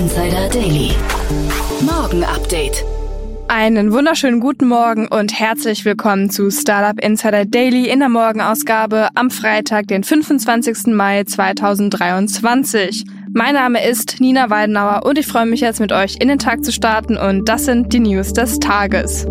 Insider Daily. Morgen Update. Einen wunderschönen guten Morgen und herzlich willkommen zu Startup Insider Daily in der Morgenausgabe am Freitag, den 25. Mai 2023. Mein Name ist Nina Weidenauer und ich freue mich jetzt mit euch in den Tag zu starten und das sind die News des Tages.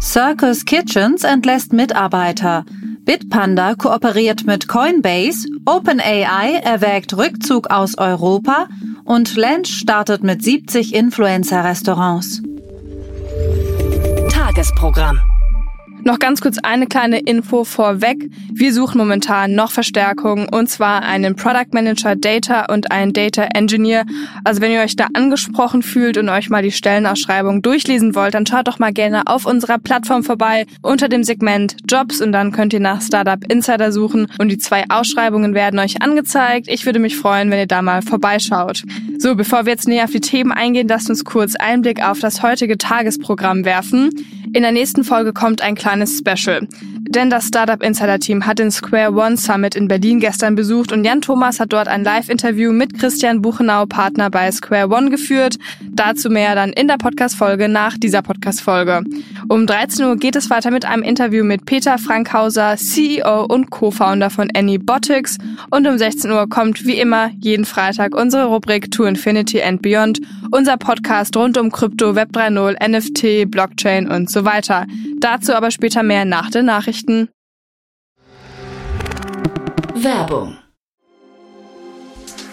Circus Kitchens entlässt Mitarbeiter. Bitpanda kooperiert mit Coinbase, OpenAI erwägt Rückzug aus Europa und Lench startet mit 70 Influencer-Restaurants. Tagesprogramm. Noch ganz kurz eine kleine Info vorweg. Wir suchen momentan noch Verstärkung und zwar einen Product Manager Data und einen Data Engineer. Also wenn ihr euch da angesprochen fühlt und euch mal die Stellenausschreibung durchlesen wollt, dann schaut doch mal gerne auf unserer Plattform vorbei unter dem Segment Jobs und dann könnt ihr nach Startup Insider suchen und die zwei Ausschreibungen werden euch angezeigt. Ich würde mich freuen, wenn ihr da mal vorbeischaut. So, bevor wir jetzt näher auf die Themen eingehen, lasst uns kurz Einblick auf das heutige Tagesprogramm werfen. In der nächsten Folge kommt ein kleines Special. Denn das Startup Insider Team hat den Square One Summit in Berlin gestern besucht und Jan Thomas hat dort ein Live-Interview mit Christian Buchenau, Partner bei Square One, geführt. Dazu mehr dann in der Podcast-Folge nach dieser Podcast-Folge. Um 13 Uhr geht es weiter mit einem Interview mit Peter Frankhauser, CEO und Co-Founder von Anybotics. Und um 16 Uhr kommt wie immer jeden Freitag unsere Rubrik To Infinity and Beyond, unser Podcast rund um Krypto, Web 3.0, NFT, Blockchain und so weiter. Dazu aber später mehr nach den Nachrichten. Werbung.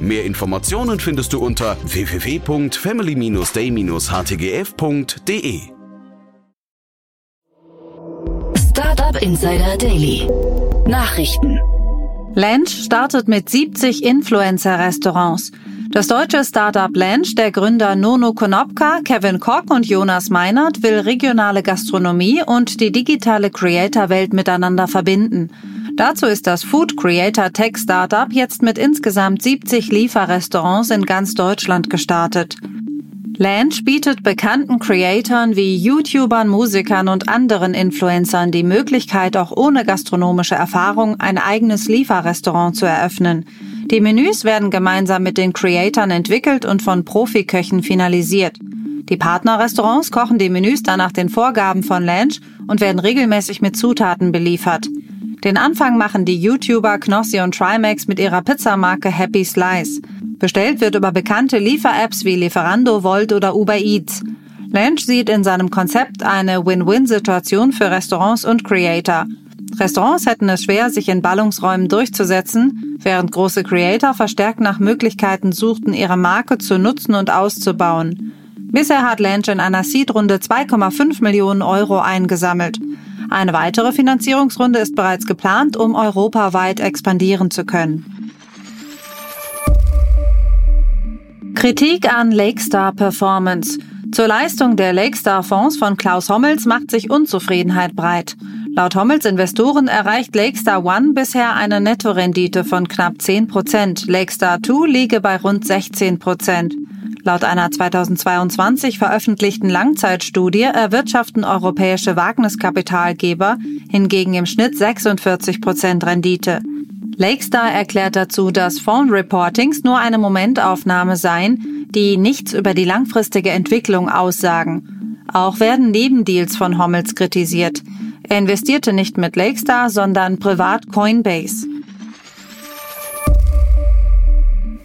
Mehr Informationen findest du unter www.family-day-htgf www.startup-insider.de. Startup Insider Daily. Nachrichten. Lench startet mit 70 Influencer-Restaurants. Das deutsche Startup Lench, der Gründer Nono Konopka, Kevin Koch und Jonas Meinert will regionale Gastronomie und die digitale Creator-Welt miteinander verbinden. Dazu ist das Food Creator Tech Startup jetzt mit insgesamt 70 Lieferrestaurants in ganz Deutschland gestartet. Lange bietet bekannten Creatoren wie YouTubern, Musikern und anderen Influencern die Möglichkeit, auch ohne gastronomische Erfahrung ein eigenes Lieferrestaurant zu eröffnen. Die Menüs werden gemeinsam mit den Creatoren entwickelt und von Profiköchen finalisiert. Die Partnerrestaurants kochen die Menüs dann nach den Vorgaben von Lange und werden regelmäßig mit Zutaten beliefert. Den Anfang machen die YouTuber Knossi und Trimax mit ihrer Pizzamarke Happy Slice. Bestellt wird über bekannte Liefer-Apps wie Lieferando, Volt oder Uber Eats. Lange sieht in seinem Konzept eine Win-Win-Situation für Restaurants und Creator. Restaurants hätten es schwer, sich in Ballungsräumen durchzusetzen, während große Creator verstärkt nach Möglichkeiten suchten, ihre Marke zu nutzen und auszubauen. Bisher hat Lange in einer Seed-Runde 2,5 Millionen Euro eingesammelt. Eine weitere Finanzierungsrunde ist bereits geplant, um europaweit expandieren zu können. Kritik an Lakestar Performance. Zur Leistung der Lakestar Fonds von Klaus Hommels macht sich Unzufriedenheit breit. Laut Hommels Investoren erreicht Lakestar One bisher eine Nettorendite von knapp 10 Prozent. Lakestar 2 liege bei rund 16 Prozent. Laut einer 2022 veröffentlichten Langzeitstudie erwirtschaften europäische Wagniskapitalgeber hingegen im Schnitt 46 Prozent Rendite. Lakestar erklärt dazu, dass Phone-Reportings nur eine Momentaufnahme seien, die nichts über die langfristige Entwicklung aussagen. Auch werden Nebendeals von Hommels kritisiert. Er investierte nicht mit Lakestar, sondern privat Coinbase.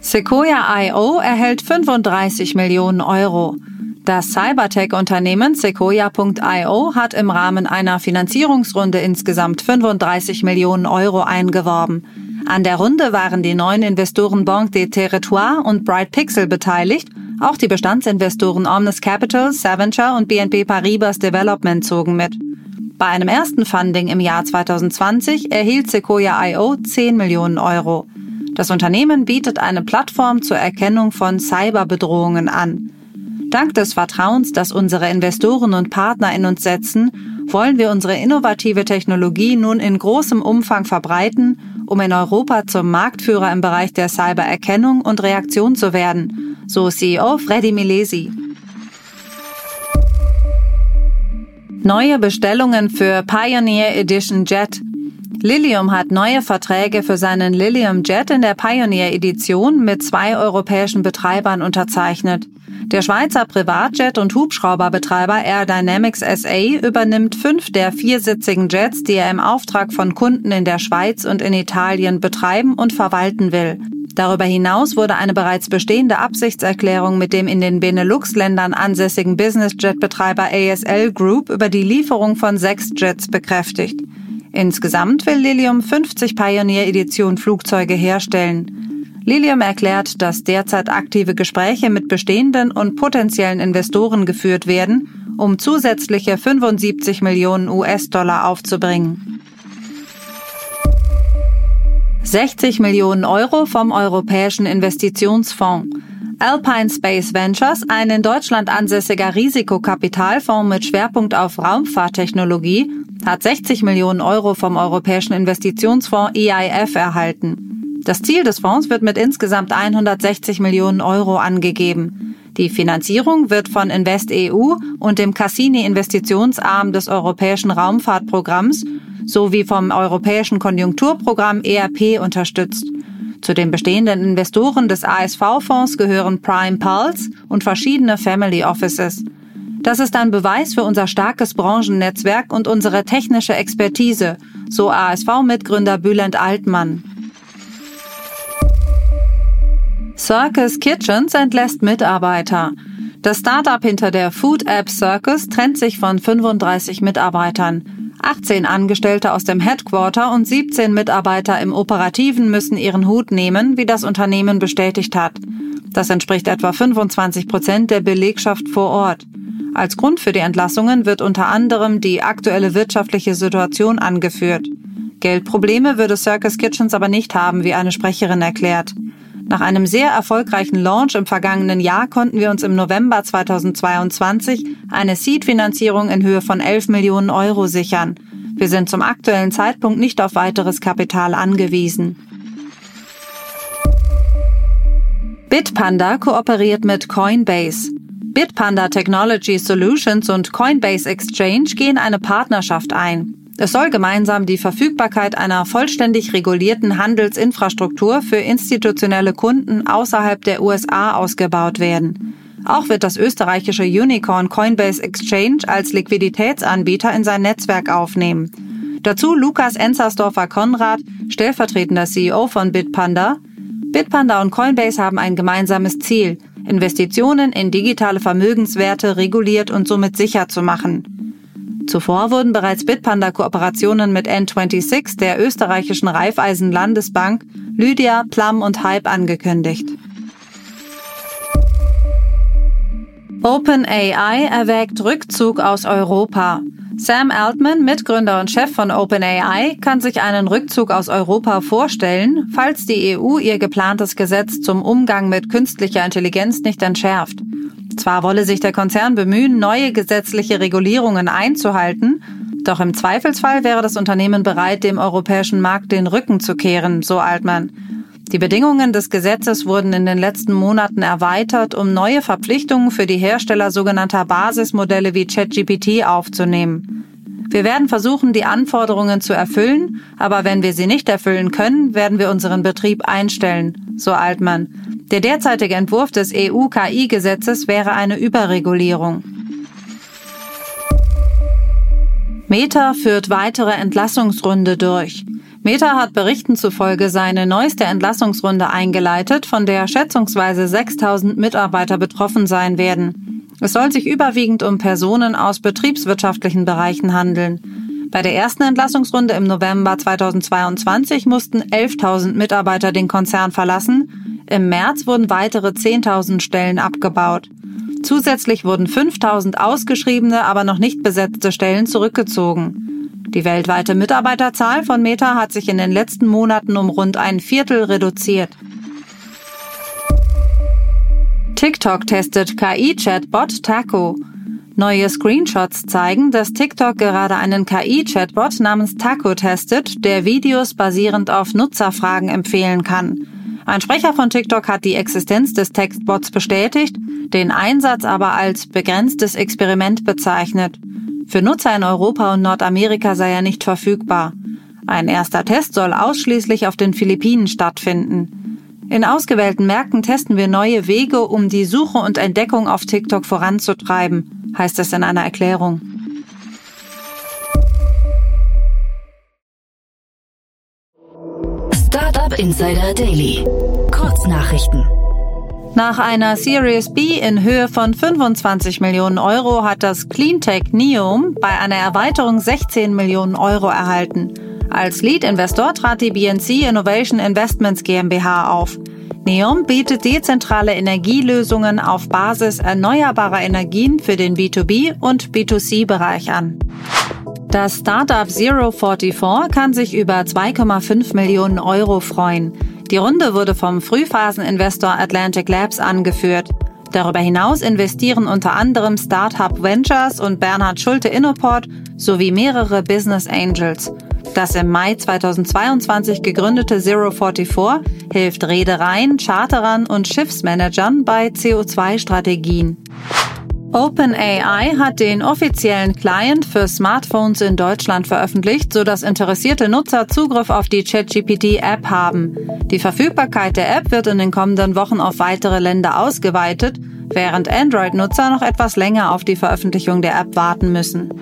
Sequoia IO erhält 35 Millionen Euro. Das Cybertech-Unternehmen Sequoia.io hat im Rahmen einer Finanzierungsrunde insgesamt 35 Millionen Euro eingeworben. An der Runde waren die neuen Investoren Banque des Territoires und Bright Pixel beteiligt. Auch die Bestandsinvestoren Omnis Capital, Saventure und BNP Paribas Development zogen mit. Bei einem ersten Funding im Jahr 2020 erhielt Sequoia.io 10 Millionen Euro. Das Unternehmen bietet eine Plattform zur Erkennung von Cyberbedrohungen an. Dank des Vertrauens, das unsere Investoren und Partner in uns setzen, wollen wir unsere innovative Technologie nun in großem Umfang verbreiten, um in Europa zum Marktführer im Bereich der Cybererkennung und Reaktion zu werden, so CEO Freddy Milesi. Neue Bestellungen für Pioneer Edition Jet. Lilium hat neue Verträge für seinen Lilium Jet in der Pioneer Edition mit zwei europäischen Betreibern unterzeichnet. Der Schweizer Privatjet- und Hubschrauberbetreiber Air Dynamics SA übernimmt fünf der viersitzigen Jets, die er im Auftrag von Kunden in der Schweiz und in Italien betreiben und verwalten will. Darüber hinaus wurde eine bereits bestehende Absichtserklärung mit dem in den Benelux-Ländern ansässigen Business-Jet-Betreiber ASL Group über die Lieferung von sechs Jets bekräftigt. Insgesamt will Lilium 50 Pioneer Edition Flugzeuge herstellen. Lilium erklärt, dass derzeit aktive Gespräche mit bestehenden und potenziellen Investoren geführt werden, um zusätzliche 75 Millionen US-Dollar aufzubringen. 60 Millionen Euro vom Europäischen Investitionsfonds. Alpine Space Ventures, ein in Deutschland ansässiger Risikokapitalfonds mit Schwerpunkt auf Raumfahrttechnologie, hat 60 Millionen Euro vom Europäischen Investitionsfonds EIF erhalten. Das Ziel des Fonds wird mit insgesamt 160 Millionen Euro angegeben. Die Finanzierung wird von InvestEU und dem Cassini-Investitionsarm des Europäischen Raumfahrtprogramms sowie vom Europäischen Konjunkturprogramm ERP unterstützt. Zu den bestehenden Investoren des ASV-Fonds gehören Prime Pulse und verschiedene Family Offices. Das ist ein Beweis für unser starkes Branchennetzwerk und unsere technische Expertise, so ASV-Mitgründer Bülent Altmann. Circus Kitchens entlässt Mitarbeiter. Das Startup hinter der Food App Circus trennt sich von 35 Mitarbeitern. 18 Angestellte aus dem Headquarter und 17 Mitarbeiter im Operativen müssen ihren Hut nehmen, wie das Unternehmen bestätigt hat. Das entspricht etwa 25 Prozent der Belegschaft vor Ort. Als Grund für die Entlassungen wird unter anderem die aktuelle wirtschaftliche Situation angeführt. Geldprobleme würde Circus Kitchens aber nicht haben, wie eine Sprecherin erklärt. Nach einem sehr erfolgreichen Launch im vergangenen Jahr konnten wir uns im November 2022 eine Seed-Finanzierung in Höhe von 11 Millionen Euro sichern. Wir sind zum aktuellen Zeitpunkt nicht auf weiteres Kapital angewiesen. Bitpanda kooperiert mit Coinbase. Bitpanda Technology Solutions und Coinbase Exchange gehen eine Partnerschaft ein. Es soll gemeinsam die Verfügbarkeit einer vollständig regulierten Handelsinfrastruktur für institutionelle Kunden außerhalb der USA ausgebaut werden. Auch wird das österreichische Unicorn Coinbase Exchange als Liquiditätsanbieter in sein Netzwerk aufnehmen. Dazu Lukas Enzersdorfer Konrad, stellvertretender CEO von Bitpanda. Bitpanda und Coinbase haben ein gemeinsames Ziel, Investitionen in digitale Vermögenswerte reguliert und somit sicher zu machen. Zuvor wurden bereits Bitpanda-Kooperationen mit N26, der österreichischen Raiffeisen-Landesbank, Lydia, Plum und Hype angekündigt. OpenAI erwägt Rückzug aus Europa. Sam Altman, Mitgründer und Chef von OpenAI, kann sich einen Rückzug aus Europa vorstellen, falls die EU ihr geplantes Gesetz zum Umgang mit künstlicher Intelligenz nicht entschärft. Zwar wolle sich der Konzern bemühen, neue gesetzliche Regulierungen einzuhalten, doch im Zweifelsfall wäre das Unternehmen bereit, dem europäischen Markt den Rücken zu kehren, so Altmann. Die Bedingungen des Gesetzes wurden in den letzten Monaten erweitert, um neue Verpflichtungen für die Hersteller sogenannter Basismodelle wie ChatGPT aufzunehmen. Wir werden versuchen, die Anforderungen zu erfüllen, aber wenn wir sie nicht erfüllen können, werden wir unseren Betrieb einstellen, so Altmann. Der derzeitige Entwurf des EU-KI-Gesetzes wäre eine Überregulierung. Meta führt weitere Entlassungsrunde durch. Meta hat Berichten zufolge seine neueste Entlassungsrunde eingeleitet, von der schätzungsweise 6000 Mitarbeiter betroffen sein werden. Es soll sich überwiegend um Personen aus betriebswirtschaftlichen Bereichen handeln. Bei der ersten Entlassungsrunde im November 2022 mussten 11.000 Mitarbeiter den Konzern verlassen. Im März wurden weitere 10.000 Stellen abgebaut. Zusätzlich wurden 5.000 ausgeschriebene, aber noch nicht besetzte Stellen zurückgezogen. Die weltweite Mitarbeiterzahl von Meta hat sich in den letzten Monaten um rund ein Viertel reduziert. TikTok testet KI-Chatbot Taco. Neue Screenshots zeigen, dass TikTok gerade einen KI-Chatbot namens Taco testet, der Videos basierend auf Nutzerfragen empfehlen kann. Ein Sprecher von TikTok hat die Existenz des Textbots bestätigt, den Einsatz aber als begrenztes Experiment bezeichnet. Für Nutzer in Europa und Nordamerika sei er nicht verfügbar. Ein erster Test soll ausschließlich auf den Philippinen stattfinden. In ausgewählten Märkten testen wir neue Wege, um die Suche und Entdeckung auf TikTok voranzutreiben, heißt es in einer Erklärung. Startup Insider Daily. Kurznachrichten. Nach einer Series B in Höhe von 25 Millionen Euro hat das Cleantech Neom bei einer Erweiterung 16 Millionen Euro erhalten. Als Lead-Investor trat die BNC Innovation Investments GmbH auf. Neom bietet dezentrale Energielösungen auf Basis erneuerbarer Energien für den B2B- und B2C-Bereich an. Das Startup Zero44 kann sich über 2,5 Millionen Euro freuen. Die Runde wurde vom Frühphaseninvestor Atlantic Labs angeführt. Darüber hinaus investieren unter anderem Startup Ventures und Bernhard Schulte Innoport sowie mehrere Business Angels. Das im Mai 2022 gegründete Zero44 hilft Reedereien, Charterern und Schiffsmanagern bei CO2-Strategien. OpenAI hat den offiziellen Client für Smartphones in Deutschland veröffentlicht, sodass interessierte Nutzer Zugriff auf die ChatGPT-App haben. Die Verfügbarkeit der App wird in den kommenden Wochen auf weitere Länder ausgeweitet, während Android-Nutzer noch etwas länger auf die Veröffentlichung der App warten müssen.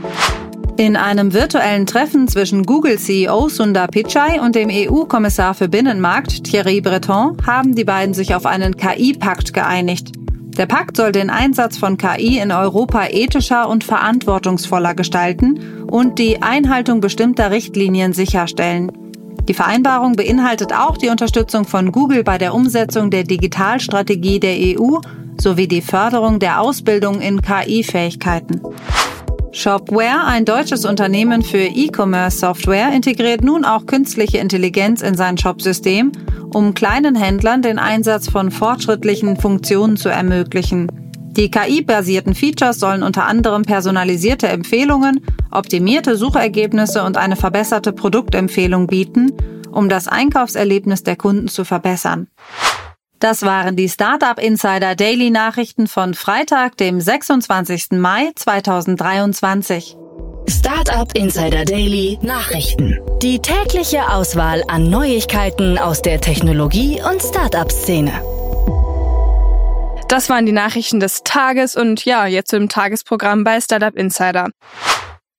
In einem virtuellen Treffen zwischen Google-CEO Sundar Pichai und dem EU-Kommissar für Binnenmarkt Thierry Breton haben die beiden sich auf einen KI-Pakt geeinigt. Der Pakt soll den Einsatz von KI in Europa ethischer und verantwortungsvoller gestalten und die Einhaltung bestimmter Richtlinien sicherstellen. Die Vereinbarung beinhaltet auch die Unterstützung von Google bei der Umsetzung der Digitalstrategie der EU sowie die Förderung der Ausbildung in KI-Fähigkeiten. Shopware, ein deutsches Unternehmen für E-Commerce-Software, integriert nun auch künstliche Intelligenz in sein Shopsystem, um kleinen Händlern den Einsatz von fortschrittlichen Funktionen zu ermöglichen. Die KI-basierten Features sollen unter anderem personalisierte Empfehlungen, optimierte Suchergebnisse und eine verbesserte Produktempfehlung bieten, um das Einkaufserlebnis der Kunden zu verbessern. Das waren die Startup Insider Daily Nachrichten von Freitag, dem 26. Mai 2023. Startup Insider Daily Nachrichten. Die tägliche Auswahl an Neuigkeiten aus der Technologie- und Startup-Szene. Das waren die Nachrichten des Tages und ja, jetzt im Tagesprogramm bei Startup Insider.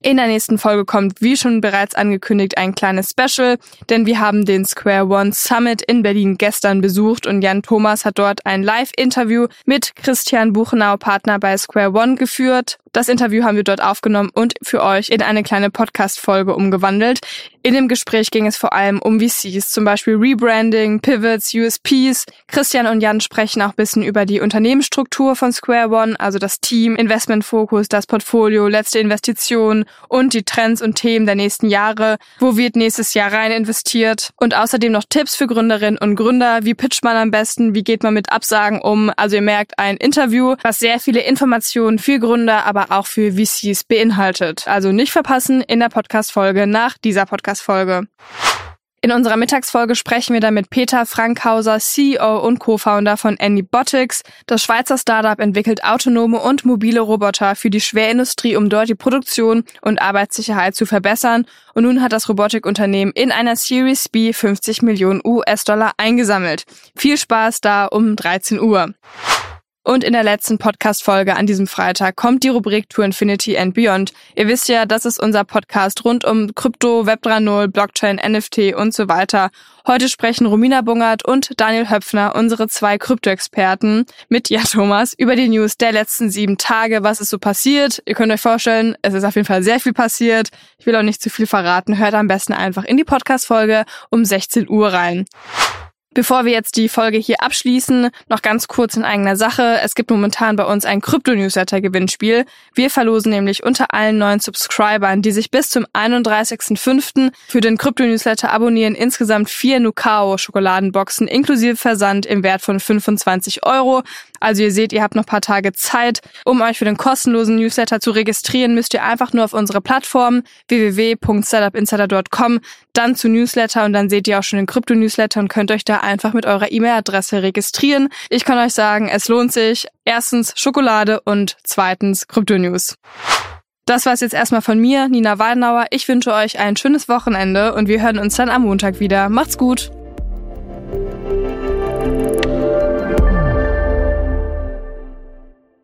In der nächsten Folge kommt, wie schon bereits angekündigt, ein kleines Special, denn wir haben den Square One Summit in Berlin gestern besucht und Jan Thomas hat dort ein Live-Interview mit Christian Buchenau, Partner bei Square One, geführt. Das Interview haben wir dort aufgenommen und für euch in eine kleine Podcast-Folge umgewandelt. In dem Gespräch ging es vor allem um VCs, zum Beispiel Rebranding, Pivots, USPs. Christian und Jan sprechen auch ein bisschen über die Unternehmensstruktur von Square One, also das Team, Investmentfokus, das Portfolio, letzte Investitionen und die Trends und Themen der nächsten Jahre. Wo wird nächstes Jahr rein investiert? Und außerdem noch Tipps für Gründerinnen und Gründer. Wie pitcht man am besten? Wie geht man mit Absagen um? Also ihr merkt ein Interview, was sehr viele Informationen für Gründer, aber auch für VCs beinhaltet. Also nicht verpassen in der Podcast-Folge nach dieser Podcast-Folge. In unserer Mittagsfolge sprechen wir dann mit Peter Frankhauser, CEO und Co-Founder von Anybotics. Das Schweizer Startup entwickelt autonome und mobile Roboter für die Schwerindustrie, um dort die Produktion und Arbeitssicherheit zu verbessern. Und nun hat das Robotikunternehmen in einer Series B 50 Millionen US-Dollar eingesammelt. Viel Spaß da um 13 Uhr. Und in der letzten Podcast-Folge an diesem Freitag kommt die Rubrik To Infinity and Beyond. Ihr wisst ja, das ist unser Podcast rund um Krypto, Web 3.0, Blockchain, NFT und so weiter. Heute sprechen Romina Bungert und Daniel Höpfner, unsere zwei Krypto-Experten, mit ja Thomas über die News der letzten sieben Tage. Was ist so passiert? Ihr könnt euch vorstellen, es ist auf jeden Fall sehr viel passiert. Ich will auch nicht zu viel verraten. Hört am besten einfach in die Podcast-Folge um 16 Uhr rein. Bevor wir jetzt die Folge hier abschließen, noch ganz kurz in eigener Sache. Es gibt momentan bei uns ein Krypto-Newsletter-Gewinnspiel. Wir verlosen nämlich unter allen neuen Subscribern, die sich bis zum 31.05. für den Krypto-Newsletter abonnieren, insgesamt vier Nukao-Schokoladenboxen inklusive Versand im Wert von 25 Euro. Also ihr seht, ihr habt noch paar Tage Zeit. Um euch für den kostenlosen Newsletter zu registrieren, müsst ihr einfach nur auf unsere Plattform www.startupinsider.com dann zu Newsletter und dann seht ihr auch schon den Krypto-Newsletter und könnt euch da einfach mit eurer E-Mail-Adresse registrieren. Ich kann euch sagen, es lohnt sich. Erstens Schokolade und zweitens Krypto-News. Das war's jetzt erstmal von mir, Nina Weidenauer. Ich wünsche euch ein schönes Wochenende und wir hören uns dann am Montag wieder. Macht's gut!